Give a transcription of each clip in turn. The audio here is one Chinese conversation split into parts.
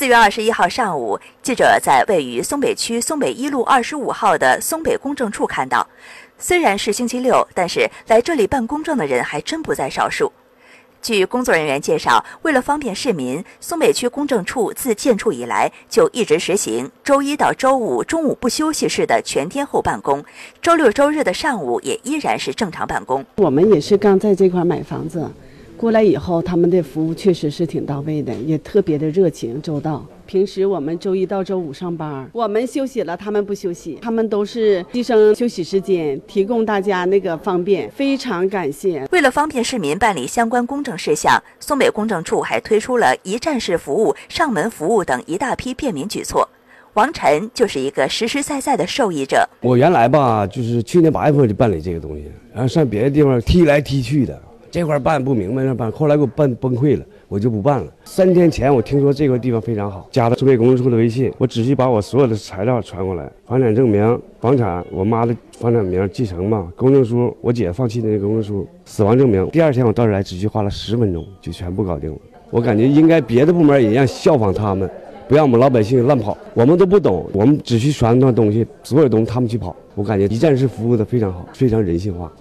四月二十一号上午，记者在位于松北区松北一路二十五号的松北公证处看到，虽然是星期六，但是来这里办公证的人还真不在少数。据工作人员介绍，为了方便市民，松北区公证处自建处以来就一直实行周一到周五中午不休息式的全天候办公，周六周日的上午也依然是正常办公。我们也是刚在这块买房子。过来以后，他们的服务确实是挺到位的，也特别的热情周到。平时我们周一到周五上班，我们休息了，他们不休息，他们都是牺牲休息时间，提供大家那个方便，非常感谢。为了方便市民办理相关公证事项，松北公证处还推出了一站式服务、上门服务等一大批便民举措。王晨就是一个实实在在的受益者。我原来吧，就是去年八月份就办理这个东西，然后上别的地方踢来踢去的。这块办不明白，那办，后来给我办崩溃了，我就不办了。三天前我听说这块地方非常好，加了苏北公证处的微信，我仔细把我所有的材料传过来，房产证明、房产我妈的房产名继承嘛，公证书，我姐放弃的那个公证书，死亡证明。第二天我到这来，只需花了十分钟就全部搞定了。我感觉应该别的部门也让效仿他们，不让我们老百姓乱跑。我们都不懂，我们只需传那东西，所有东西他们去跑。我感觉一站式服务的非常好，非常人性化。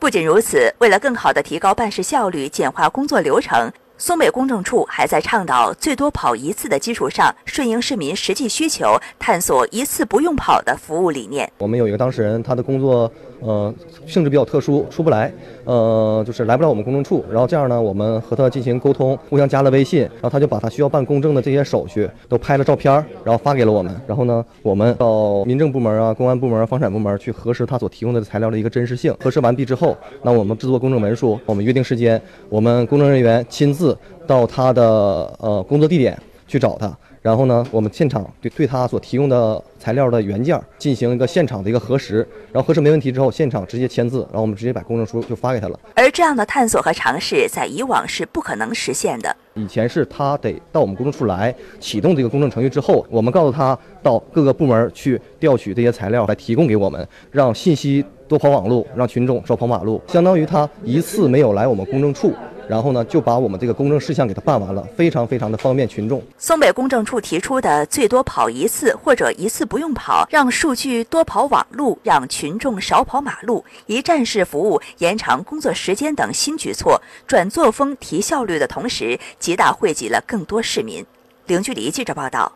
不仅如此，为了更好地提高办事效率、简化工作流程，松北公证处还在倡导最多跑一次的基础上，顺应市民实际需求，探索一次不用跑的服务理念。我们有一个当事人，他的工作。呃，性质比较特殊，出不来，呃，就是来不了我们公证处。然后这样呢，我们和他进行沟通，互相加了微信，然后他就把他需要办公证的这些手续都拍了照片，然后发给了我们。然后呢，我们到民政部门啊、公安部门、房产部门去核实他所提供的材料的一个真实性。核实完毕之后，那我们制作公证文书，我们约定时间，我们公证人员亲自到他的呃工作地点去找他。然后呢，我们现场对对他所提供的材料的原件进行一个现场的一个核实，然后核实没问题之后，现场直接签字，然后我们直接把公证书就发给他了。而这样的探索和尝试，在以往是不可能实现的。以前是他得到我们公证处来启动这个公证程序之后，我们告诉他到各个部门去调取这些材料来提供给我们，让信息多跑网路，让群众少跑马路，相当于他一次没有来我们公证处。然后呢，就把我们这个公证事项给他办完了，非常非常的方便群众。松北公证处提出的最多跑一次或者一次不用跑，让数据多跑网路，让群众少跑马路，一站式服务，延长工作时间等新举措，转作风提效率的同时，极大惠及了更多市民。零距离记者报道。